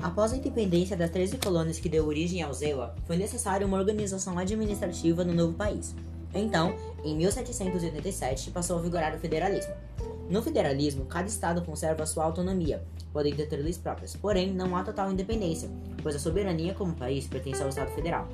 Após a independência das 13 colônias que deu origem ao ZEWA, foi necessária uma organização administrativa no novo país. Então, em 1787, passou a vigorar o federalismo. No federalismo, cada estado conserva sua autonomia, podendo ter leis próprias, porém não há total independência, pois a soberania como país pertence ao Estado federal.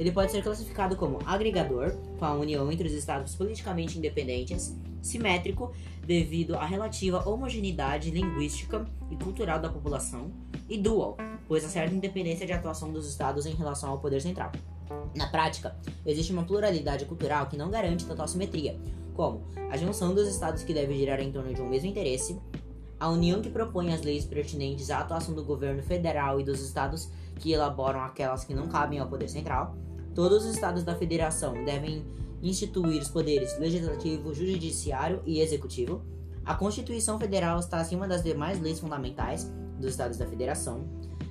Ele pode ser classificado como agregador, com a união entre os estados politicamente independentes, simétrico, devido à relativa homogeneidade linguística e cultural da população, e dual, pois há certa independência de atuação dos estados em relação ao poder central. Na prática, existe uma pluralidade cultural que não garante total simetria, como a junção dos estados que deve girar em torno de um mesmo interesse, a união que propõe as leis pertinentes à atuação do governo federal e dos estados que elaboram aquelas que não cabem ao poder central. Todos os estados da federação devem instituir os poderes legislativo, judiciário e executivo. A Constituição Federal está acima das demais leis fundamentais dos estados da federação.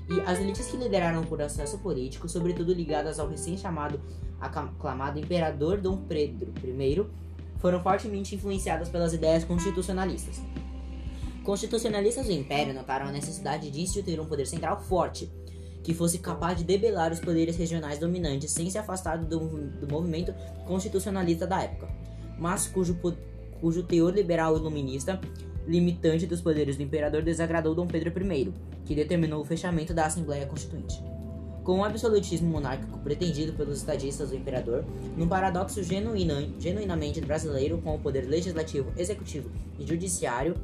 E as elites que lideraram o processo político, sobretudo ligadas ao recém-chamado aclamado imperador Dom Pedro I, foram fortemente influenciadas pelas ideias constitucionalistas. Constitucionalistas do Império notaram a necessidade de instituir um poder central forte, que fosse capaz de debelar os poderes regionais dominantes sem se afastar do, do movimento constitucionalista da época, mas cujo, cujo teor liberal iluminista limitante dos poderes do imperador desagradou Dom Pedro I, que determinou o fechamento da Assembleia Constituinte. Com o absolutismo monárquico pretendido pelos estadistas do imperador, num paradoxo genuína, genuinamente brasileiro com o poder legislativo, executivo e judiciário,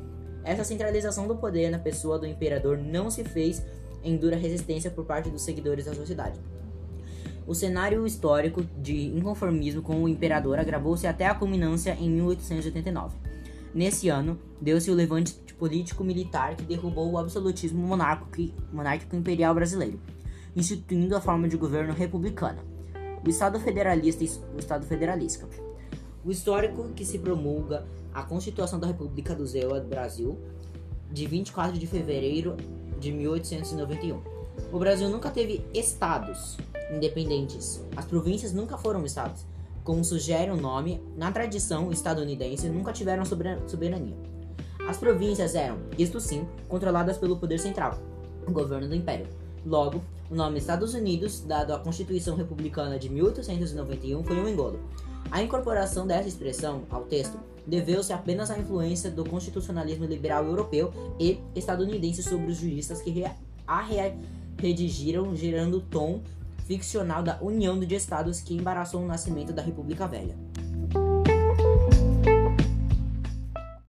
essa centralização do poder na pessoa do imperador não se fez em dura resistência por parte dos seguidores da sociedade. O cenário histórico de inconformismo com o imperador agravou-se até a culminância em 1889. Nesse ano, deu-se o levante político-militar que derrubou o absolutismo monárquico imperial brasileiro instituindo a forma de governo republicana, o Estado federalista e o Estado federalista. O histórico que se promulga a Constituição da República do Zéu do Brasil, de 24 de fevereiro de 1891. O Brasil nunca teve estados independentes. As províncias nunca foram estados. Como sugere o nome, na tradição estadunidense nunca tiveram soberania. As províncias eram, isto sim, controladas pelo poder central, o governo do império. Logo, o nome Estados Unidos, dado à Constituição Republicana de 1891, foi um engodo. A incorporação dessa expressão ao texto deveu-se apenas à influência do constitucionalismo liberal europeu e estadunidense sobre os juristas que a redigiram, gerando o tom ficcional da união de estados que embaraçou o nascimento da República Velha.